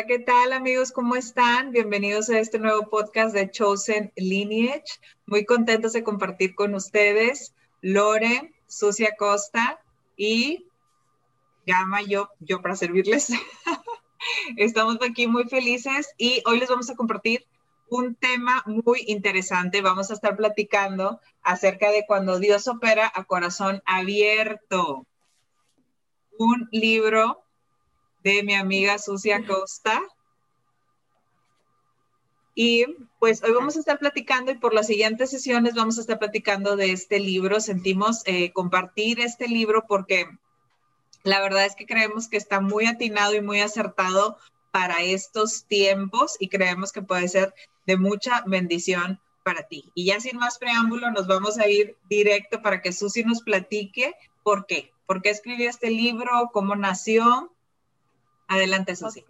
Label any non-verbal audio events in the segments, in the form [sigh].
Hola, ¿qué tal amigos? ¿Cómo están? Bienvenidos a este nuevo podcast de Chosen Lineage. Muy contentos de compartir con ustedes Lore, Sucia Costa y Gama, yo, yo para servirles. [laughs] Estamos aquí muy felices y hoy les vamos a compartir un tema muy interesante. Vamos a estar platicando acerca de cuando Dios opera a corazón abierto. Un libro de mi amiga Sucia Costa. Y pues hoy vamos a estar platicando y por las siguientes sesiones vamos a estar platicando de este libro. Sentimos eh, compartir este libro porque la verdad es que creemos que está muy atinado y muy acertado para estos tiempos y creemos que puede ser de mucha bendición para ti. Y ya sin más preámbulo, nos vamos a ir directo para que Susi nos platique por qué. ¿Por qué escribió este libro? ¿Cómo nació? Adelante, Susi.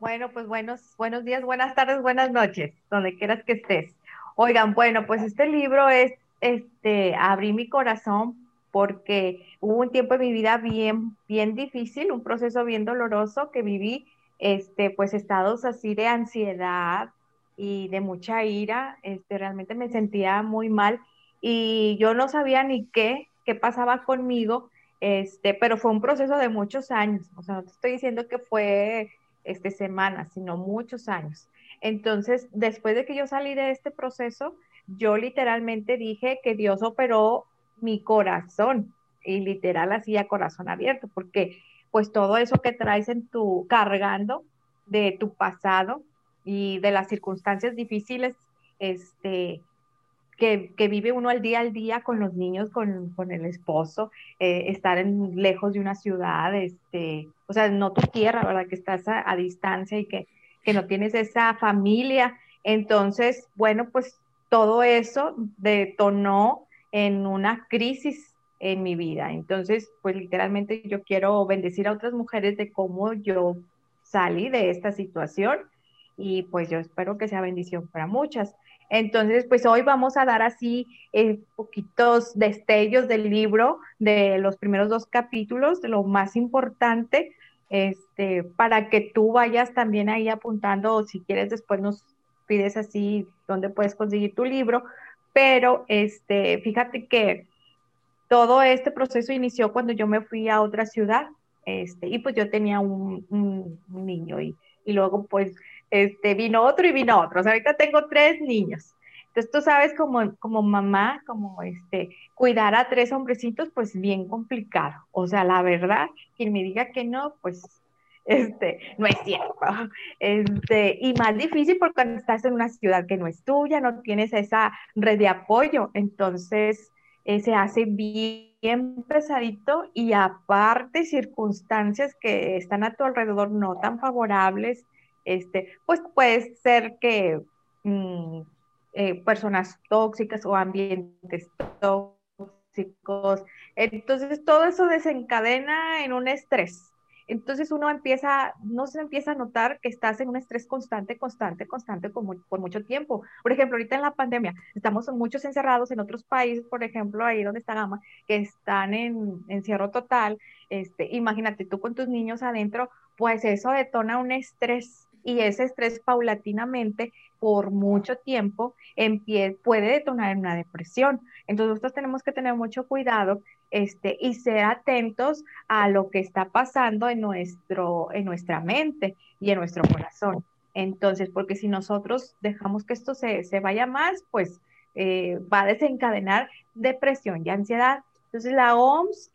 Bueno, pues buenos, buenos días, buenas tardes, buenas noches, donde quieras que estés. Oigan, bueno, pues este libro es, este, abrí mi corazón porque hubo un tiempo en mi vida bien, bien difícil, un proceso bien doloroso que viví, este, pues estados así de ansiedad y de mucha ira, este, realmente me sentía muy mal y yo no sabía ni qué, qué pasaba conmigo este, pero fue un proceso de muchos años, o sea, no te estoy diciendo que fue este, semanas, sino muchos años. Entonces, después de que yo salí de este proceso, yo literalmente dije que Dios operó mi corazón y literal así a corazón abierto, porque pues todo eso que traes en tu cargando de tu pasado y de las circunstancias difíciles, este, que, vive uno al día al día con los niños, con, el esposo, eh, estar en, lejos de una ciudad, este, o sea, no tu tierra, ¿verdad? Que estás a, distancia y que, que, no tienes esa familia. Entonces, bueno, pues todo eso detonó en una crisis en mi vida. Entonces, pues literalmente yo quiero bendecir a otras mujeres de cómo yo salí de esta situación y pues yo espero que sea bendición para muchas. Entonces, pues hoy vamos a dar así eh, poquitos destellos del libro, de los primeros dos capítulos, de lo más importante, este, para que tú vayas también ahí apuntando, o si quieres después nos pides así dónde puedes conseguir tu libro, pero este, fíjate que todo este proceso inició cuando yo me fui a otra ciudad, este, y pues yo tenía un, un niño y, y luego pues este, vino otro y vino otro. O sea, ahorita tengo tres niños. Entonces tú sabes como, como mamá, como este, cuidar a tres hombrecitos, pues bien complicado. O sea, la verdad, quien me diga que no, pues este, no es cierto. Este, y más difícil porque cuando estás en una ciudad que no es tuya, no tienes esa red de apoyo. Entonces, eh, se hace bien pesadito y aparte circunstancias que están a tu alrededor no tan favorables, este, pues puede ser que mm, eh, personas tóxicas o ambientes tóxicos. Entonces, todo eso desencadena en un estrés. Entonces uno empieza, no se empieza a notar que estás en un estrés constante, constante, constante por mucho tiempo. Por ejemplo, ahorita en la pandemia estamos muchos encerrados en otros países, por ejemplo, ahí donde está Gama, que están en encierro total. Este, imagínate tú con tus niños adentro, pues eso detona un estrés y ese estrés paulatinamente por mucho tiempo puede detonar en una depresión. Entonces nosotros tenemos que tener mucho cuidado este, y ser atentos a lo que está pasando en, nuestro, en nuestra mente y en nuestro corazón. Entonces, porque si nosotros dejamos que esto se, vaya más, pues eh, va a desencadenar depresión y ansiedad. Entonces la OMS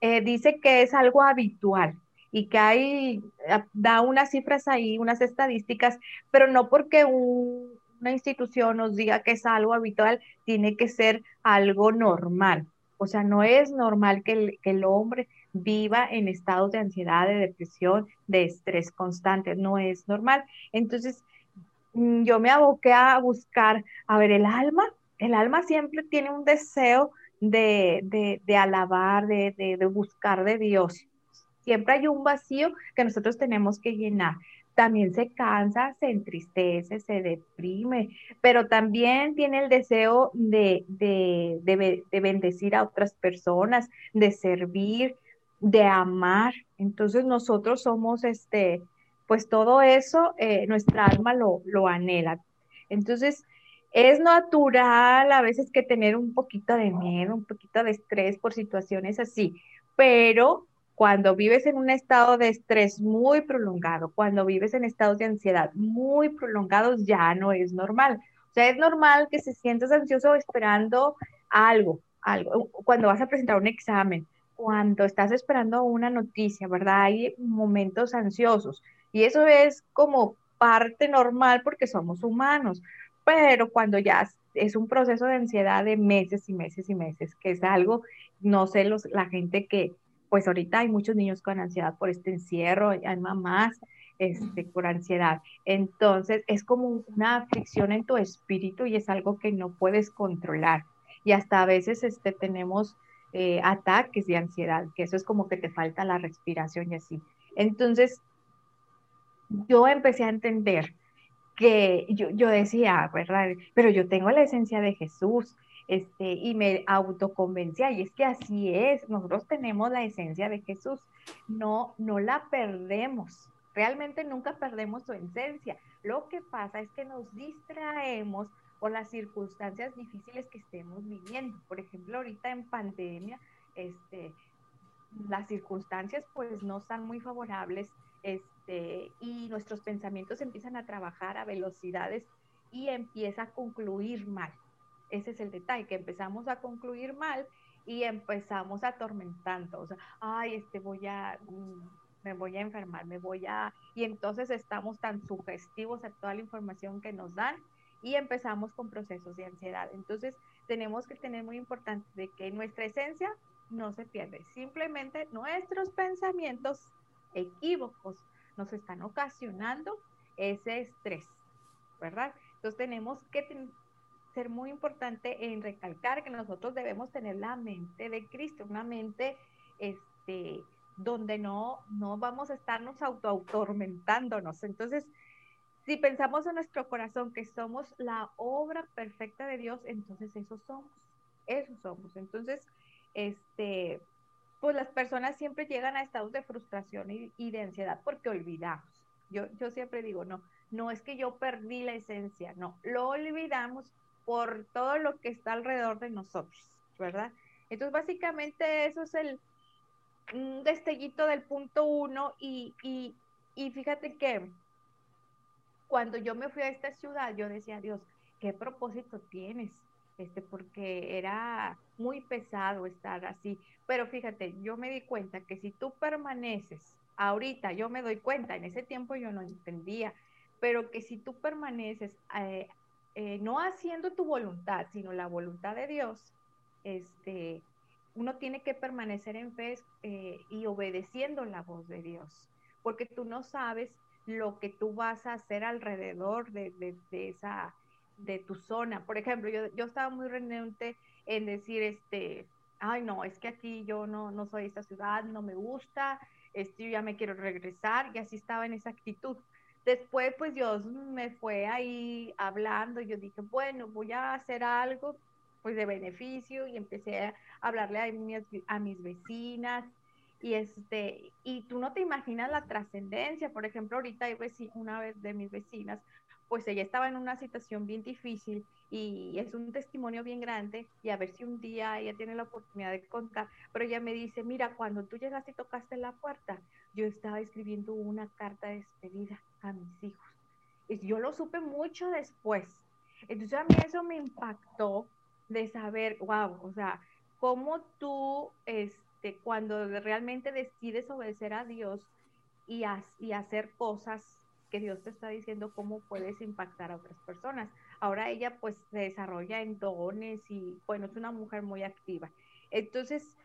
eh, dice que es algo habitual, y que hay, ah, da unas cifras ahí, unas estadísticas, pero no porque una institución nos diga que es algo habitual, tiene que ser algo normal. O sea, no es normal que el, hombre viva en estados de ansiedad, de depresión, de estrés constante, no es normal. Entonces, mm, yo me aboqué a buscar, a ver, el alma, el alma siempre tiene un deseo de, de, de alabar, de, de, buscar de Dios. Siempre hay un vacío que nosotros tenemos que llenar. También se cansa, se entristece, se deprime, pero también tiene el deseo de, bendecir a otras personas, de servir, de amar. Entonces nosotros somos este, pues todo eso eh, nuestra alma lo, lo anhela. Entonces, es natural a veces que tener un poquito de miedo, un poquito de estrés por situaciones así, pero cuando vives en un estado de estrés muy prolongado, cuando vives en estados de ansiedad muy prolongados, ya no es normal. O sea, es normal que se sientas ansioso esperando algo, algo, cuando vas a presentar un examen, cuando estás esperando una noticia, ¿verdad? Hay momentos ansiosos y eso es como parte normal porque somos humanos pero cuando ya es un proceso de ansiedad de meses y meses y meses, que es algo, no sé, los, la gente que, pues ahorita hay muchos niños con ansiedad por este encierro, hay mamás este, por ansiedad. Entonces es como una aflicción en tu espíritu y es algo que no puedes controlar. Y hasta a veces este, tenemos eh, ataques de ansiedad, que eso es como que te falta la respiración y así. Entonces, yo empecé a entender que yo, yo decía, ¿verdad? Pero yo tengo la esencia de Jesús, este, y me autoconvencía, y es que así es, nosotros tenemos la esencia de Jesús, no, no la perdemos, realmente nunca perdemos su esencia. Lo que pasa es que nos distraemos por las circunstancias difíciles que estemos viviendo. Por ejemplo, ahorita en pandemia, este, las circunstancias pues no están muy favorables este, y nuestros pensamientos empiezan a trabajar a velocidades y empieza a concluir mal. Ese es el detalle, que empezamos a concluir mal y empezamos atormentando, o sea, ay, este voy a, mm, me voy a enfermar, me voy a, y entonces estamos tan sugestivos a toda la información que nos dan y empezamos con procesos de ansiedad. Entonces, tenemos que tener muy importante de que nuestra esencia no se pierde, simplemente nuestros pensamientos equívocos nos están ocasionando ese estrés, ¿verdad? Entonces tenemos que ser muy importante en recalcar que nosotros debemos tener la mente de Cristo, una mente este, donde no, no vamos a estarnos auto-autormentándonos. Entonces, si pensamos en nuestro corazón que somos la obra perfecta de Dios, entonces eso somos, eso somos. Entonces, este, pues las personas siempre llegan a estados de frustración y, de ansiedad porque olvidamos. Yo, yo siempre digo, no, no es que yo perdí la esencia, no, lo olvidamos por todo lo que está alrededor de nosotros, ¿verdad? Entonces, básicamente eso es el un destellito del punto uno y, y, y fíjate que cuando yo me fui a esta ciudad, yo decía, Dios, ¿qué propósito tienes? Este, porque era muy pesado estar así. Pero fíjate, yo me di cuenta que si tú permaneces, ahorita yo me doy cuenta, en ese tiempo yo no entendía, pero que si tú permaneces eh, eh, no haciendo tu voluntad, sino la voluntad de Dios, este, uno tiene que permanecer en fe eh, y obedeciendo la voz de Dios, porque tú no sabes lo que tú vas a hacer alrededor de, de esa de tu zona. Por ejemplo, yo, yo estaba muy renuente en decir, este, ay, no, es que aquí yo no, no soy esta ciudad, no me gusta, este, yo ya me quiero regresar, y así estaba en esa actitud. Después, pues Dios me fue ahí hablando, yo dije, bueno, voy a hacer algo, pues de beneficio, y empecé a hablarle a mis, a mis vecinas, y este, y tú no te imaginas la trascendencia, por ejemplo, ahorita hay una vez de mis vecinas pues ella estaba en una situación bien difícil y es un testimonio bien grande y a ver si un día ella tiene la oportunidad de contar, pero ella me dice, mira, cuando tú llegaste y tocaste la puerta, yo estaba escribiendo una carta de despedida a mis hijos. Y yo lo supe mucho después. Entonces a mí eso me impactó de saber, wow, o sea, cómo tú, este, cuando realmente decides obedecer a Dios y, y hacer cosas que Dios te está diciendo cómo puedes impactar a otras personas. Ahora ella pues se desarrolla en dones y bueno, es una mujer muy activa. Entonces,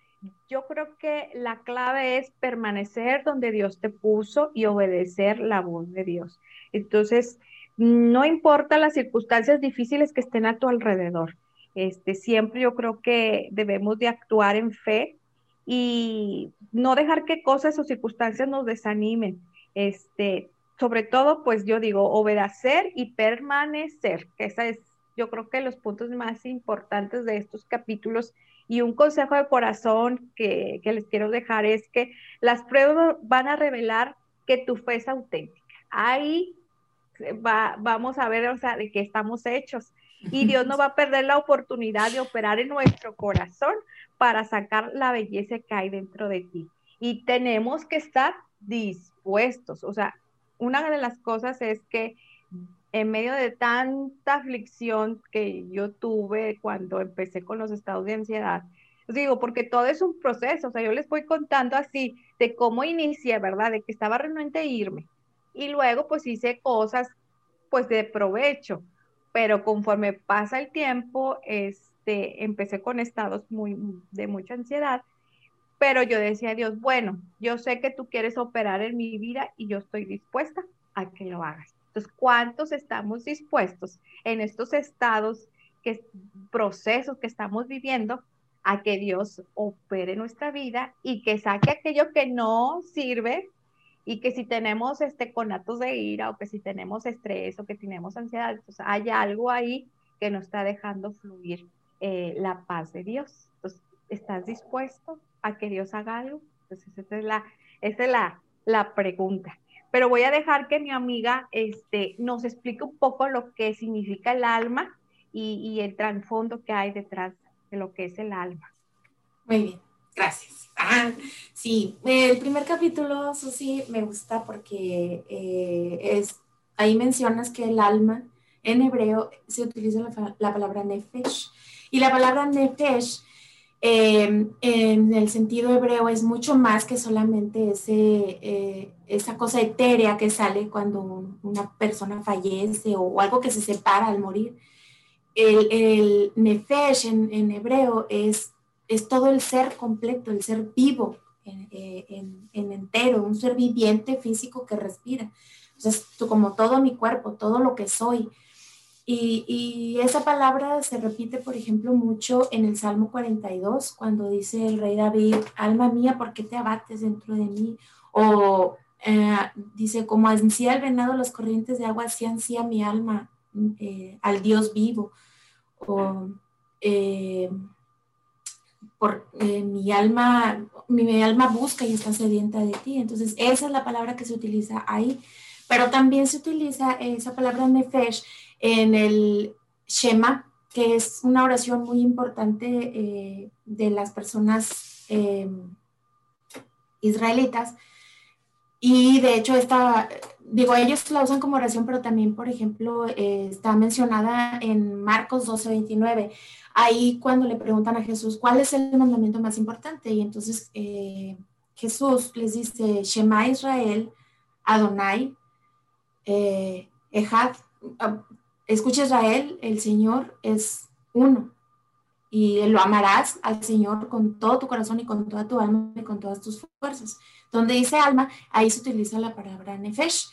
yo creo que la clave es permanecer donde Dios te puso y obedecer la voz de Dios. Entonces, no importa las circunstancias difíciles que estén a tu alrededor. Este, siempre yo creo que debemos de actuar en fe y no dejar que cosas o circunstancias nos desanimen. Este, sobre todo, pues yo digo, obedecer y permanecer, que esa es, yo creo que los puntos más importantes de estos capítulos. Y un consejo de corazón que, que les quiero dejar es que las pruebas van a revelar que tu fe es auténtica. ahí va, vamos a ver, o sea, de qué estamos hechos. Y Dios no [laughs] va a perder la oportunidad de operar en nuestro corazón para sacar la belleza que hay dentro de ti. Y tenemos que estar dispuestos. O sea, una de las cosas es que en medio de tanta aflicción que yo tuve cuando empecé con los estados de ansiedad, digo, porque todo es un proceso, o sea, yo les voy contando así de cómo inicié, ¿verdad? De que estaba renuente irme. Y luego pues hice cosas pues de provecho, pero conforme pasa el tiempo, este, empecé con estados muy, de mucha ansiedad, pero yo decía a Dios, bueno, yo sé que tú quieres operar en mi vida y yo estoy dispuesta a que lo hagas. Entonces, ¿cuántos estamos dispuestos en estos estados, procesos que estamos viviendo, a que Dios opere nuestra vida y que saque aquello que no sirve y que si tenemos este conatos de ira o que si tenemos estrés o que tenemos ansiedad, pues hay algo ahí que no está dejando fluir eh, la paz de Dios. Entonces, ¿estás dispuesto a que Dios haga algo? Entonces, esa es la, esa es la, la pregunta. Pero voy a dejar que mi amiga este, nos explique un poco lo que significa el alma y, y el trasfondo que hay detrás de lo que es el alma. Muy bien, gracias. Ah, sí, el primer capítulo, Susi, me gusta porque eh, es, ahí mencionas que el alma en hebreo se utiliza la, la palabra nefesh. Y la palabra nefesh em, en el sentido hebreo es mucho más que solamente ese, eh, esa cosa etérea que sale cuando una persona fallece o algo que se separa al morir el, nefesh en, hebreo es, es todo el ser completo, el ser vivo eh, en, entero, un ser viviente físico que respira. Entonces, como todo mi cuerpo, todo lo que soy. Y, esa palabra se repite, por ejemplo, mucho en el Salmo 42, cuando dice el rey David, alma mía, ¿por qué te abates dentro de mí? O eh, dice, como ansía el venado las corrientes de agua, así ansía mi alma eh, al Dios vivo o eh, por, mi alma, mi, alma busca y está sedienta de ti. Entonces, esa es la palabra que se utiliza ahí. Pero también se utiliza esa palabra nefesh en el Shema, que es una oración muy importante eh, de las personas israelitas. Y de hecho, esta, digo, ellos la usan como oración, pero también, por ejemplo, eh, está mencionada en Marcos 12, 29. Ahí cuando le preguntan a Jesús, ¿cuál es el mandamiento más importante? Y entonces eh, Jesús les dice, Shema Israel, Adonai, Ejad, ah, escucha Israel, el Señor es uno. Y lo amarás al Señor con todo tu corazón y con toda tu alma y con todas tus fuerzas. Donde dice alma, ahí se utiliza la palabra nefesh.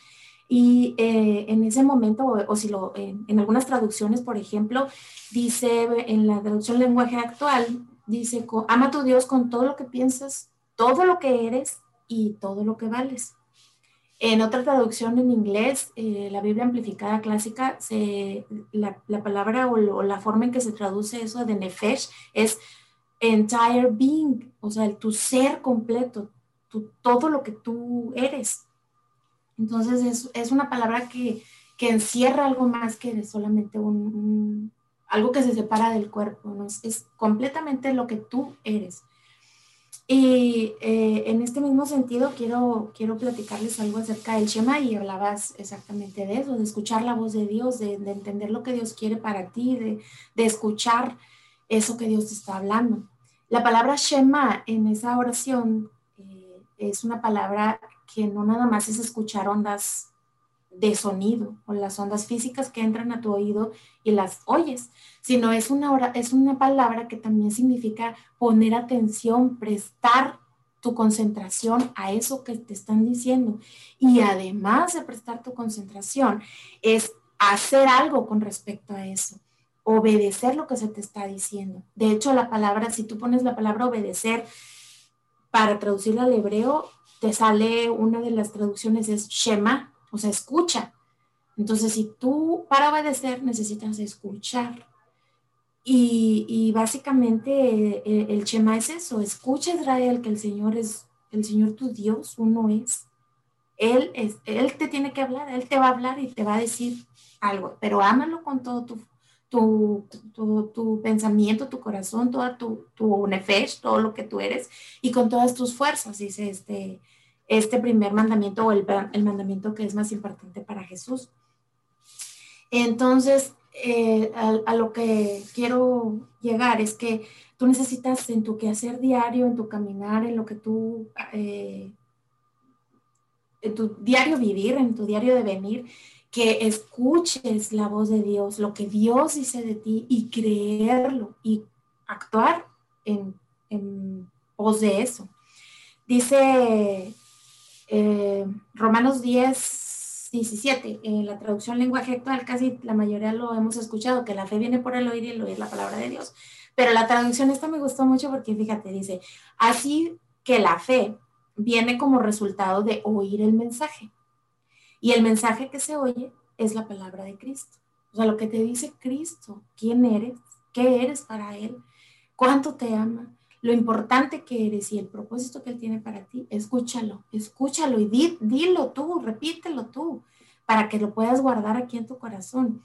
Y eh, en ese momento, o, si lo, en algunas traducciones, por ejemplo, dice en la traducción lenguaje actual, dice, ama a tu Dios con todo lo que piensas, todo lo que eres y todo lo que vales. En otra traducción en inglés, eh, la Biblia amplificada clásica, se, la, la, palabra o, la forma en que se traduce eso de nefesh es entire being, o sea, tu ser completo, todo lo que tú eres. Entonces es, es una palabra que, que, encierra algo más que solamente un, algo que se separa del cuerpo, ¿no? es, completamente lo que tú eres. Y eh, en este mismo sentido quiero, quiero platicarles algo acerca del Shema y hablabas exactamente de eso, de escuchar la voz de Dios, de, de entender lo que Dios quiere para ti, de, de, escuchar eso que Dios te está hablando. La palabra Shema en esa oración es una palabra que no nada más es escuchar ondas de sonido o las ondas físicas que entran a tu oído y las oyes, sino es una, hora, es una palabra que también significa poner atención, prestar tu concentración a eso que te están diciendo. Y además de prestar tu concentración, es hacer algo con respecto a eso, obedecer lo que se te está diciendo. De hecho, la palabra, si tú pones la palabra obedecer para traducirla al hebreo, te sale una de las traducciones es Shema, o sea, escucha. Entonces, si tú para obedecer necesitas escuchar. Y, básicamente el, el, Shema es eso, escucha Israel que el Señor es, el Señor tu Dios, uno es. Él, es, él te tiene que hablar, Él te va a hablar y te va a decir algo, pero ámalo con todo tu, tu, tu, pensamiento, tu corazón, toda tu, tu nefesh, todo lo que tú eres y con todas tus fuerzas, dice este, este primer mandamiento o el, mandamiento que es más importante para Jesús. Entonces, eh, a, lo que quiero llegar es que tú necesitas en tu quehacer diario, en tu caminar, en lo que tú, eh, en tu diario vivir, en tu diario de venir, que escuches la voz de Dios, lo que Dios dice de ti y creerlo y actuar en pos de eso. Dice eh, Romanos 10, 17, en la traducción lenguaje actual, casi la mayoría lo hemos escuchado, que la fe viene por el oír y el oír la palabra de Dios. Pero la traducción esta me gustó mucho porque fíjate, dice, así que la fe viene como resultado de oír el mensaje. Y el mensaje que se oye es la palabra de Cristo. O sea, lo que te dice Cristo, quién eres, qué eres para Él, cuánto te ama, lo importante que eres y el propósito que Él tiene para ti, escúchalo, escúchalo y dilo tú, repítelo tú, para que lo puedas guardar aquí en tu corazón.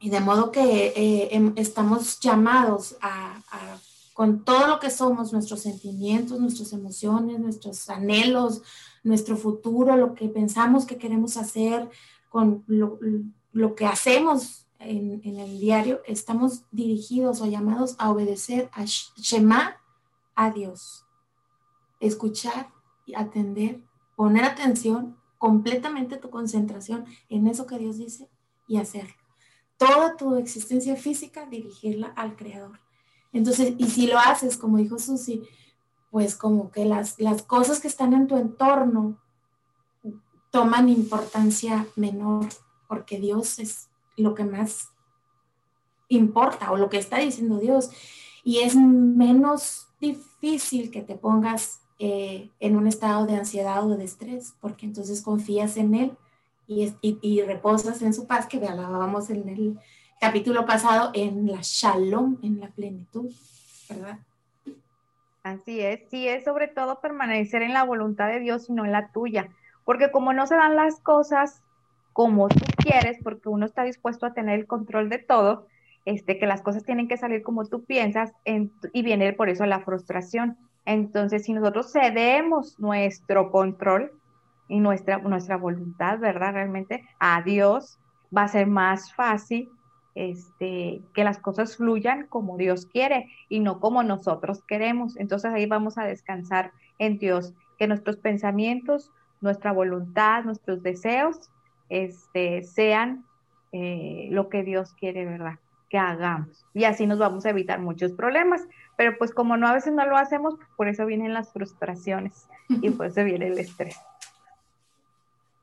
Y de modo que eh, em, estamos llamados a, con todo lo que somos, nuestros sentimientos, nuestras emociones, nuestros anhelos, nuestro futuro, lo que pensamos que queremos hacer, con lo, lo que hacemos en, el diario, estamos dirigidos o llamados a obedecer a Shema, a Dios. Escuchar y atender, poner atención, completamente tu concentración en eso que Dios dice y hacerlo. Toda tu existencia física, dirigirla al Creador. Entonces, y si lo haces, como dijo Susi, pues como que las, las cosas que están en tu entorno toman importancia menor, porque Dios es lo que más importa o lo que está diciendo Dios. Y es menos difícil que te pongas eh, en un estado de ansiedad o de estrés, porque entonces confías en Él y, y, reposas en su paz, que hablábamos en el capítulo pasado, en la shalom, en la plenitud, ¿verdad? Así es, sí, es sobre todo permanecer en la voluntad de Dios y no en la tuya, porque como no se dan las cosas como tú quieres, porque uno está dispuesto a tener el control de todo, este, que las cosas tienen que salir como tú piensas y viene por eso la frustración. Entonces, si nosotros cedemos nuestro control y nuestra, nuestra voluntad, ¿verdad? Realmente a Dios va a ser más fácil este, que las cosas fluyan como Dios quiere y no como nosotros queremos. Entonces ahí vamos a descansar en Dios, que nuestros pensamientos, nuestra voluntad, nuestros deseos este, sean eh, lo que Dios quiere, ¿verdad? Que hagamos. Y así nos vamos a evitar muchos problemas. Pero pues como no a veces no lo hacemos, por eso vienen las frustraciones y por eso viene el estrés.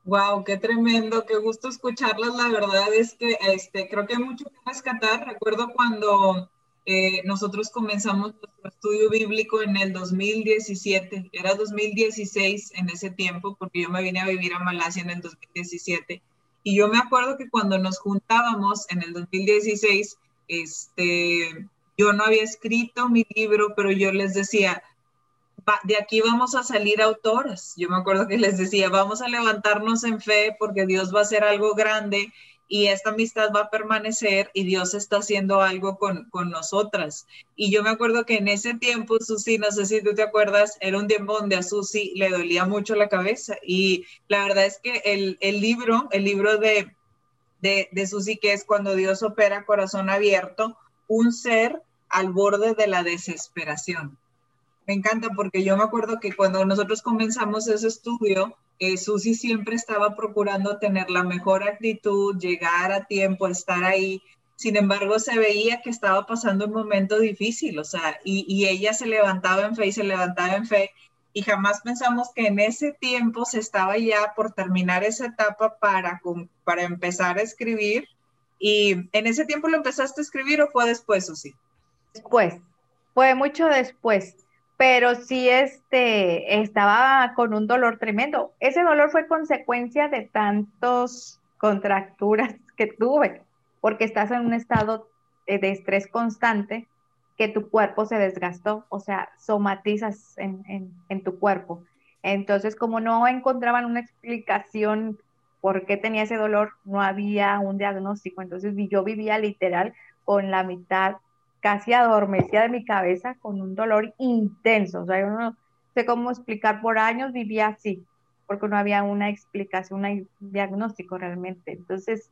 Wow, qué tremendo, qué gusto escucharlas. La verdad es que este, creo que hay mucho que rescatar. Recuerdo cuando eh, nosotros comenzamos nuestro estudio bíblico en el 2017, era 2016 en ese tiempo, porque yo me vine a vivir a Malasia en el 2017. Y yo me acuerdo que cuando nos juntábamos en el 2016, este, yo no había escrito mi libro, pero yo les decía, de aquí vamos a salir autoras. Yo me acuerdo que les decía, vamos a levantarnos en fe porque Dios va a hacer algo grande y esta amistad va a permanecer y Dios está haciendo algo con, con, nosotras. Y yo me acuerdo que en ese tiempo, Susi, no sé si tú te acuerdas, era un tiempo donde a Susi le dolía mucho la cabeza y la verdad es que el, el libro, el libro de, de, de Susi, que es cuando Dios opera corazón abierto, un ser al borde de la desesperación. Me encanta porque yo me acuerdo que cuando nosotros comenzamos ese estudio, eh, Susi siempre estaba procurando tener la mejor actitud, llegar a tiempo, estar ahí. Sin embargo, se veía que estaba pasando un momento difícil, o sea, y, ella se levantaba en fe y se levantaba en fe. Y jamás pensamos que en ese tiempo se estaba ya por terminar esa etapa para, para empezar a escribir. ¿Y en ese tiempo lo empezaste a escribir o fue después, Susi? Después, fue mucho después pero sí este, estaba con un dolor tremendo. Ese dolor fue consecuencia de tantos contracturas [laughs] que tuve, porque estás en un estado de estrés constante que tu cuerpo se desgastó, o sea, somatizas en, tu cuerpo. Entonces, como no encontraban una explicación por qué tenía ese dolor, no había un diagnóstico. Entonces yo vivía literal con la mitad casi adormecida de mi cabeza, con un dolor intenso. O sea, yo no sé cómo explicar, por años vivía así, porque no había una explicación, un diagnóstico realmente. Entonces,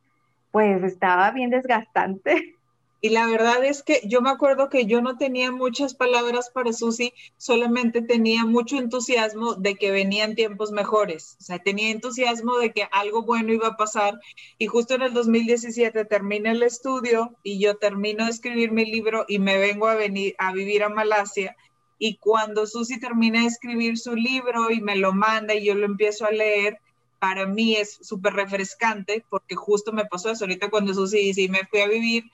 pues estaba bien desgastante. Y la verdad es que yo me acuerdo que yo no tenía muchas palabras para Susi, solamente tenía mucho entusiasmo de que venían tiempos mejores. O sea, tenía entusiasmo de que algo bueno iba a pasar. Y justo en el 2017 terminé el estudio y yo termino de escribir mi libro y me vengo a venir a vivir a Malasia. Y cuando Susi termina de escribir su libro y me lo manda y yo lo empiezo a leer, para mí es súper refrescante porque justo me pasó eso ahorita cuando Susi dice, y me fui a vivir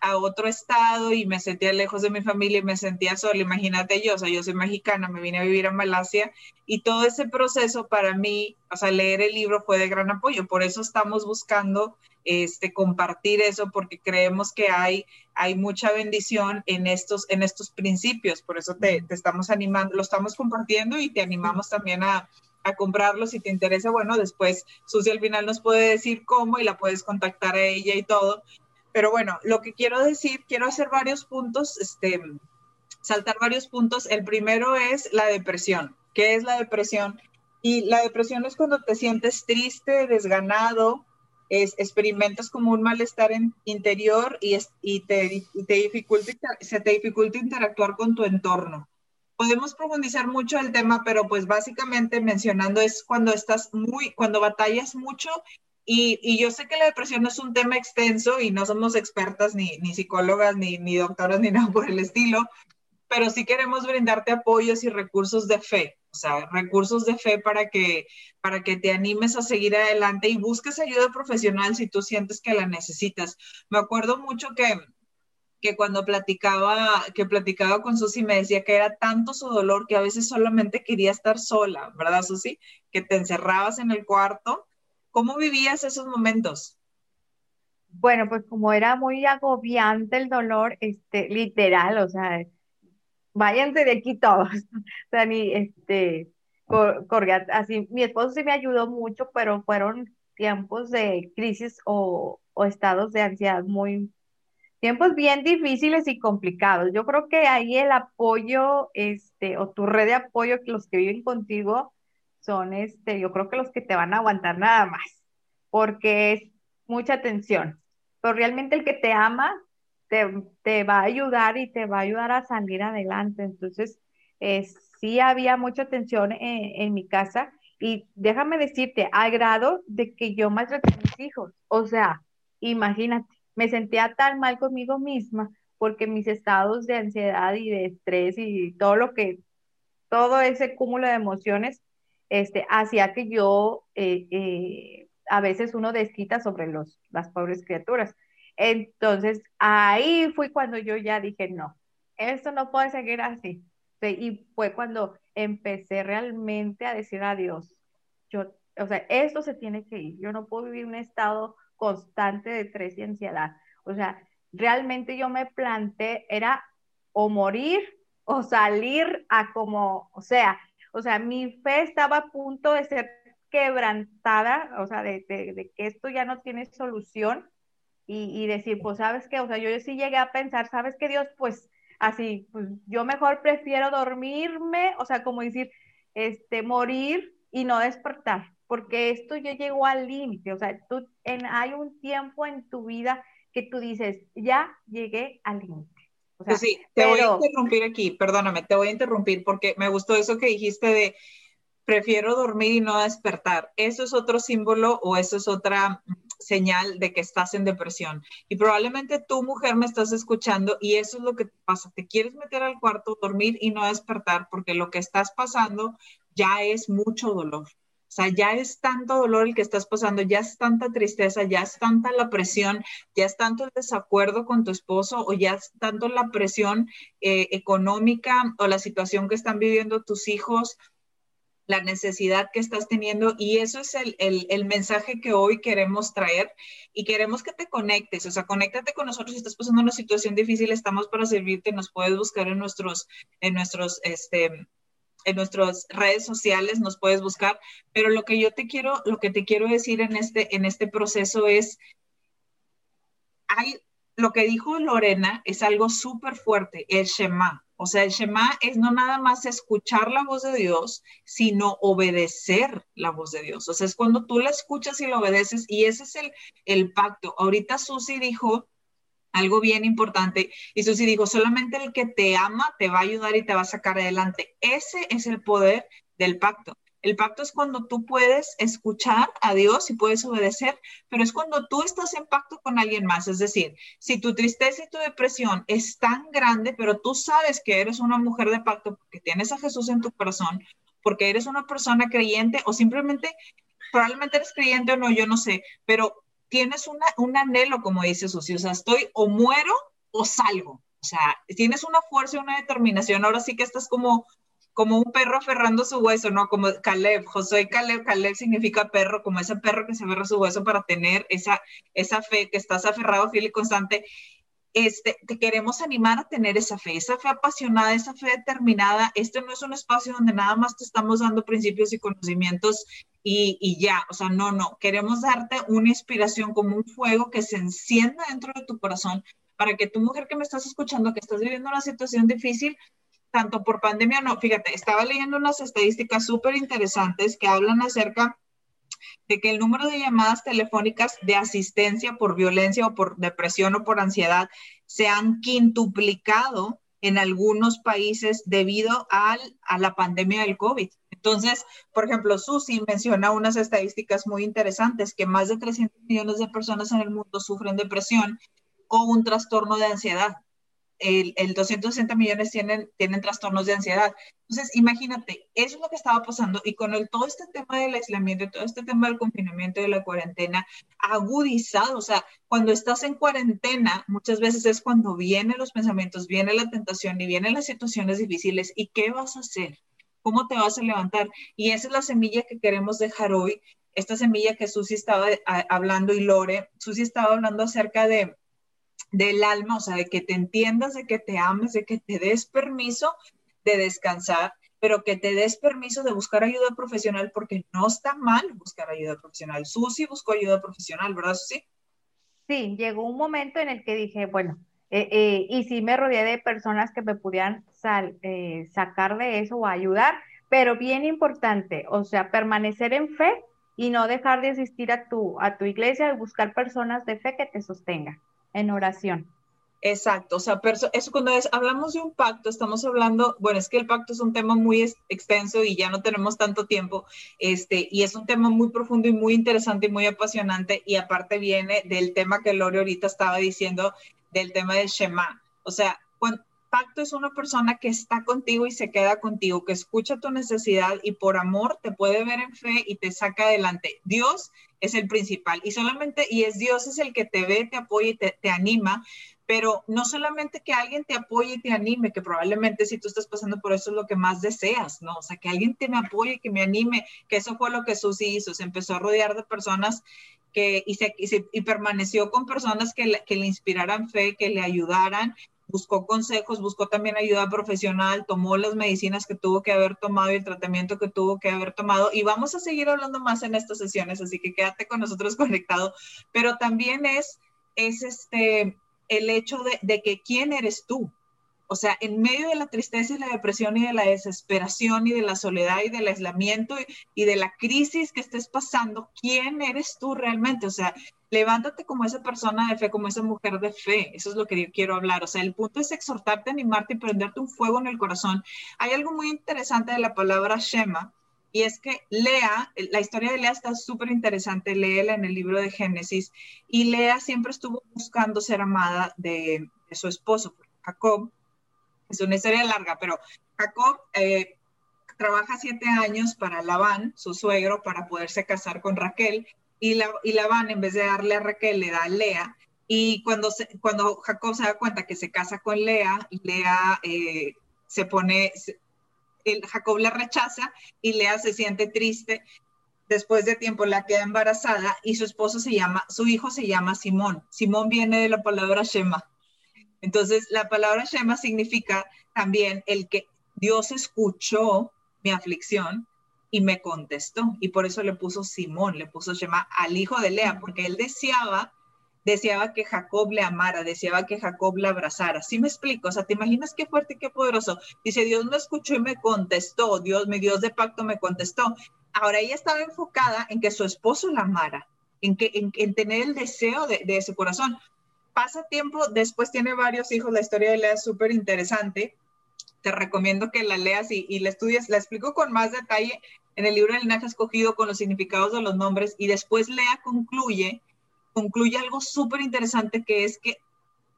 a otro estado y me sentía lejos de mi familia y me sentía sola. Imagínate yo, o sea, yo soy mexicana, me vine a vivir a Malasia y todo ese proceso para mí, o sea, leer el libro fue de gran apoyo. Por eso estamos buscando este, compartir eso porque creemos que hay, hay mucha bendición en estos, en estos principios. Por eso te, te estamos animando, lo estamos compartiendo y te animamos también a, a comprarlo si te interesa. Bueno, después Susi al final nos puede decir cómo y la puedes contactar a ella y todo. Pero bueno, lo que quiero decir, quiero hacer varios puntos, este, saltar varios puntos. El primero es la depresión. ¿Qué es la depresión? Y la depresión es cuando te sientes triste, desganado, es, experimentas como un malestar interior y, y, te, te dificulta, se te dificulta interactuar con tu entorno. Podemos profundizar mucho el tema, pero pues básicamente mencionando es cuando estás muy, cuando batallas mucho y, yo sé que la depresión es un tema extenso y no somos expertas ni, psicólogas, ni, ni doctoras, ni [laughs] nada por el estilo, pero sí queremos brindarte apoyos y recursos de fe, o sea, recursos de fe para que, para que te animes a seguir adelante y busques ayuda profesional si tú sientes que la necesitas. Me acuerdo mucho que, que cuando platicaba, que platicaba con Susi me decía que era tanto su dolor que a veces solamente quería estar sola, ¿verdad, Susi? Que te encerrabas en el cuarto ¿Cómo vivías esos momentos? Bueno, pues como era muy agobiante el dolor, este, literal, o sea, váyanse de aquí todos. [laughs] O sea, ni, este, corría así. Mi esposo sí me ayudó mucho, pero fueron tiempos de crisis o, o estados de ansiedad muy, tiempos bien difíciles y complicados. Yo creo que ahí el apoyo, este, o tu red de apoyo, los que viven contigo, son, este, yo creo que los que te van a aguantar nada más, porque es mucha tensión. Pero realmente el que te ama te, va a ayudar y te va a ayudar a salir adelante. Entonces, eh, sí había mucha tensión en, mi casa y déjame decirte, al grado de que yo maltraté a mis hijos. O sea, imagínate, me sentía tan mal conmigo misma porque mis estados de ansiedad y de estrés y todo lo que, todo ese cúmulo de emociones este, hacía que yo, eh, eh, a veces uno desquita sobre los, las pobres criaturas. Entonces, ahí fue cuando yo ya dije, no, esto no puede seguir así. Y fue cuando empecé realmente a decir adiós. Yo, o sea, esto se tiene que ir. Yo no puedo vivir un estado constante de estrés y ansiedad. O sea, realmente yo me planté, era o morir o salir a como, o sea, o sea, mi fe estaba a punto de ser quebrantada, o sea, de, que esto ya no tiene solución y, decir, pues, ¿sabes qué? O sea, yo, sí llegué a pensar, ¿sabes qué, Dios? Pues, así, pues, yo mejor prefiero dormirme, o sea, como decir, este, morir y no despertar, porque esto ya llegó al límite, o sea, tú, en, hay un tiempo en tu vida que tú dices, ya llegué al límite. Pues sí, te voy a interrumpir aquí, perdóname, te voy a interrumpir porque me gustó eso que dijiste de prefiero dormir y no despertar. Eso es otro símbolo o eso es otra señal de que estás en depresión. Y probablemente tú, mujer, me estás escuchando y eso es lo que pasa. Te quieres meter al cuarto, dormir y no despertar porque lo que estás pasando ya es mucho dolor. O sea, ya es tanto dolor el que estás pasando, ya es tanta tristeza, ya es tanta la presión, ya es tanto el desacuerdo con tu esposo o ya es tanto la presión eh, económica o la situación que están viviendo tus hijos, la necesidad que estás teniendo. Y eso es el, el, mensaje que hoy queremos traer y queremos que te conectes, o sea, conéctate con nosotros. Si estás pasando una situación difícil, estamos para servirte, nos puedes buscar en nuestros, en nuestros, este, en nuestras redes sociales nos puedes buscar, pero lo que yo te quiero, lo que te quiero decir en este, en este proceso es, hay, lo que dijo Lorena es algo súper fuerte, el Shema. O sea, el Shema es no nada más escuchar la voz de Dios, sino obedecer la voz de Dios. O sea, es cuando tú la escuchas y la obedeces y ese es el, el pacto. Ahorita Susi dijo algo bien importante y Susi dijo, solamente el que te ama te va a ayudar y te va a sacar adelante. Ese es el poder del pacto. El pacto es cuando tú puedes escuchar a Dios y puedes obedecer, pero es cuando tú estás en pacto con alguien más. Es decir, si tu tristeza y tu depresión es tan grande, pero tú sabes que eres una mujer de pacto porque tienes a Jesús en tu corazón, porque eres una persona creyente o simplemente, probablemente eres creyente o no, yo no sé, pero tienes una, un anhelo, como dice Susi, o sea, estoy o muero o salgo. O sea, tienes una fuerza y una determinación. Ahora sí que estás como como un perro aferrando su hueso, ¿no? Como Caleb, Josué Caleb, Caleb significa perro, como ese perro que se aferra su hueso para tener esa, esa fe, que estás aferrado, fiel y constante. Este, te queremos animar a tener esa fe, esa fe apasionada, esa fe determinada. Este no es un espacio donde nada más te estamos dando principios y conocimientos y, ya, o sea, no, no, queremos darte una inspiración como un fuego que se encienda dentro de tu corazón para que tu mujer que me estás escuchando, que estás viviendo una situación difícil, tanto por pandemia, no, fíjate, estaba leyendo unas estadísticas súper interesantes que hablan acerca de que el número de llamadas telefónicas de asistencia por violencia o por depresión o por ansiedad se han quintuplicado en algunos países debido al, a la pandemia del COVID. Entonces, por ejemplo, Susi menciona unas estadísticas muy interesantes, que más de 300 millones de personas en el mundo sufren depresión o un trastorno de ansiedad el, el 260 millones tienen, trastornos de ansiedad. Entonces, imagínate, eso es lo que estaba pasando y con todo este tema del aislamiento y todo este tema del confinamiento de la cuarentena agudizado, o sea, cuando estás en cuarentena, muchas veces es cuando vienen los pensamientos, viene la tentación y vienen las situaciones difíciles y ¿qué vas a hacer? ¿Cómo te vas a levantar? Y esa es la semilla que queremos dejar hoy, esta semilla que Susi estaba hablando y Lore, Susi estaba hablando acerca de del alma, o sea, de que te entiendas, de que te ames, de que te des permiso de descansar, pero que te des permiso de buscar ayuda profesional porque no está mal buscar ayuda profesional. Susi buscó ayuda profesional, ¿verdad, Susi? Sí, llegó un momento en el que dije, bueno, eh, eh, y sí me rodeé de personas que me pudieran eh, sacar de eso o ayudar, pero bien importante, o sea, permanecer en fe y no dejar de asistir a tu, a tu iglesia y buscar personas de fe que te sostengan en oración. Exacto, o sea, eso cuando hablamos de un pacto, estamos hablando, bueno, es que el pacto es un tema muy extenso y ya no tenemos tanto tiempo, este, y es un tema muy profundo y muy interesante y muy apasionante, y aparte viene del tema que Lore ahorita estaba diciendo, del tema del Shema. O sea, cuando, pacto es una persona que está contigo y se queda contigo, que escucha tu necesidad y por amor te puede ver en fe y te saca adelante. Dios es el principal y solamente, y es Dios es el que te ve, te apoya y te, te anima, pero no solamente que alguien te apoye y te anime, que probablemente si tú estás pasando por eso es lo que más deseas, ¿no? O sea, que alguien te me apoye, que me anime, que eso fue lo que Susi hizo, se empezó a rodear de personas que, y, se, y, permaneció con personas que que le inspiraran fe, que le ayudaran buscó consejos, buscó también ayuda profesional, tomó las medicinas que tuvo que haber tomado y el tratamiento que tuvo que haber tomado. Y vamos a seguir hablando más en estas sesiones, así que quédate con nosotros [laughs] conectado. Pero también es, es este, el hecho de, de que quién eres tú. O sea, en medio de la tristeza y la depresión y de la desesperación y de la soledad y del aislamiento y, y de la crisis que estés pasando, ¿quién eres tú realmente? O sea, levántate como esa persona de fe, como esa mujer de fe. Eso es lo que yo quiero hablar. O sea, el punto es exhortarte, animarte y prenderte un fuego en el corazón. Hay algo muy interesante de la palabra Shema. Y es que Lea, la historia de Lea está súper interesante, léela en el libro de Génesis, y Lea siempre estuvo buscando ser amada de, su esposo, Jacob. Es una historia larga, pero Jacob eh, trabaja siete años para Labán, su suegro, para poderse casar con Raquel, y, la, y Labán, en vez de darle a Raquel, le da a Lea. Y cuando, cuando Jacob se da cuenta que se casa con Lea, Lea eh, se pone, Jacob la rechaza y Lea se siente triste. Después de tiempo la queda embarazada y su esposo se llama, su hijo se llama Simón. Simón viene de la palabra Shema. Entonces, la palabra Shema significa también el que Dios escuchó mi aflicción y me contestó. Y por eso le puso Simón, le puso Shema al hijo de Lea, porque él deseaba, deseaba que Jacob le amara, deseaba que Jacob le abrazara. ¿Sí me explico? O sea, ¿te imaginas qué fuerte y qué poderoso? Dice, Dios me escuchó y me contestó, Dios, mi Dios de pacto me contestó. Ahora ella estaba enfocada en que su esposo la amara, en, que, en, tener el deseo de, de, su corazón. Pasa tiempo, después tiene varios hijos, la historia de Lea es súper interesante. Te recomiendo que la leas y, la estudies. La explico con más detalle en el libro del linaje escogido con los significados de los nombres y después Lea concluye, concluye algo súper interesante que es que,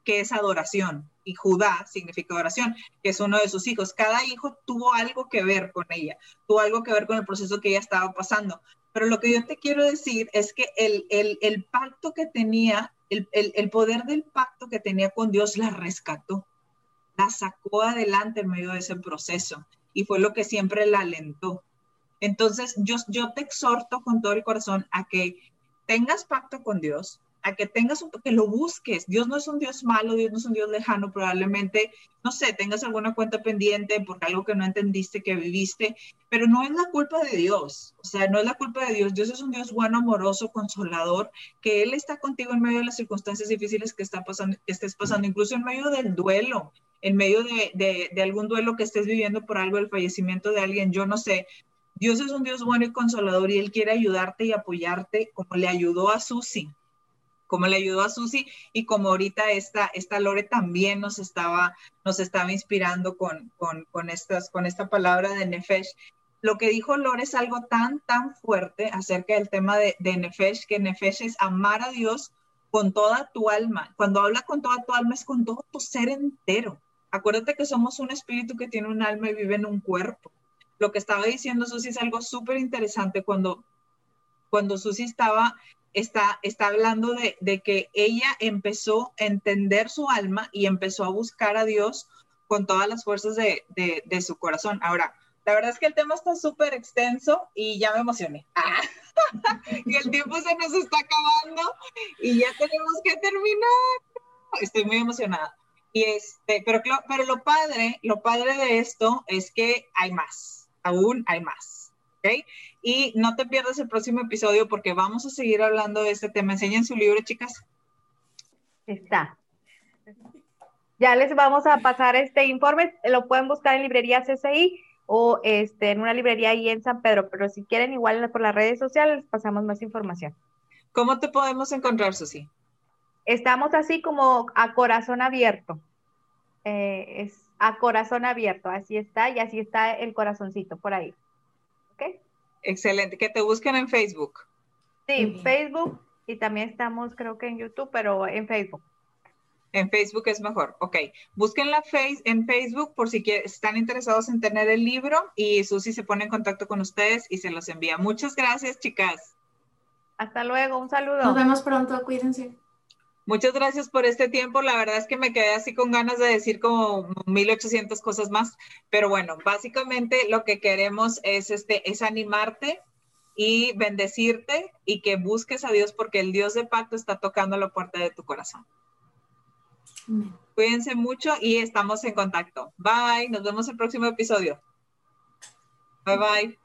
que es adoración y Judá significa adoración, que es uno de sus hijos. Cada hijo tuvo algo que ver con ella, tuvo algo que ver con el proceso que ella estaba pasando. Pero lo que yo te quiero decir es que el, el, el pacto que tenía, el, el, poder del pacto que tenía con Dios la rescató, la sacó adelante en medio de ese proceso y fue lo que siempre la alentó. Entonces, yo, yo te exhorto con todo el corazón a que tengas pacto con Dios, a que tengas un, que lo busques. Dios no es un Dios malo, Dios no es un Dios lejano, probablemente, no sé, tengas alguna cuenta pendiente por algo que no entendiste, que viviste, pero no es la culpa de Dios, o sea, no es la culpa de Dios. Dios es un Dios bueno, amoroso, consolador, que Él está contigo en medio de las circunstancias difíciles que, pasando, que estés pasando, incluso en medio del duelo, en medio de, de, de algún duelo que estés viviendo por algo, el fallecimiento de alguien, yo no sé, Dios es un Dios bueno y consolador y Él quiere ayudarte y apoyarte como le ayudó a Susi como le ayudó a Susi y como ahorita esta, esta Lore también nos estaba, nos estaba inspirando con, con, estas, con esta palabra de Nefesh. Lo que dijo Lore es algo tan, tan fuerte acerca del tema de, de Nefesh, que Nefesh es amar a Dios con toda tu alma. Cuando habla con toda tu alma es con todo tu ser entero. Acuérdate que somos un espíritu que tiene un alma y vive en un cuerpo. Lo que estaba diciendo Susi es algo súper interesante cuando, cuando Susi estaba está, está hablando de, de, que ella empezó a entender su alma y empezó a buscar a Dios con todas las fuerzas de, de, su corazón. Ahora, la verdad es que el tema está súper extenso y ya me emocioné. [laughs] Y el tiempo se nos está acabando y ya tenemos que terminar. Estoy muy emocionada. Y este, pero, pero lo padre, lo padre de esto es que hay más, aún hay más. ¿ok? Y no te pierdas el próximo episodio porque vamos a seguir hablando de este tema. Enseñen su libro, chicas. Está. Ya les vamos a pasar este informe, lo pueden buscar en librería CCI o este, en una librería ahí en San Pedro, pero si quieren igual por las redes sociales les pasamos más información. ¿Cómo te podemos encontrar, Susi? Estamos así como a corazón abierto. Eh, es a corazón abierto, así está, y así está el corazoncito por ahí. Excelente, que te busquen en Facebook. Sí, Facebook y también estamos creo que en YouTube, pero en Facebook. En Facebook es mejor, ok. Busquen la face en Facebook por si están interesados en tener el libro y Susi se pone en contacto con ustedes y se los envía. Muchas gracias, chicas. Hasta luego, un saludo. Nos vemos pronto, cuídense. Muchas gracias por este tiempo. La verdad es que me quedé así con ganas de decir como 1800 cosas más, pero bueno, básicamente lo que queremos es este es animarte y bendecirte y que busques a Dios porque el Dios de pacto está tocando la puerta de tu corazón. Cuídense mucho y estamos en contacto. Bye, nos vemos el próximo episodio. Bye bye.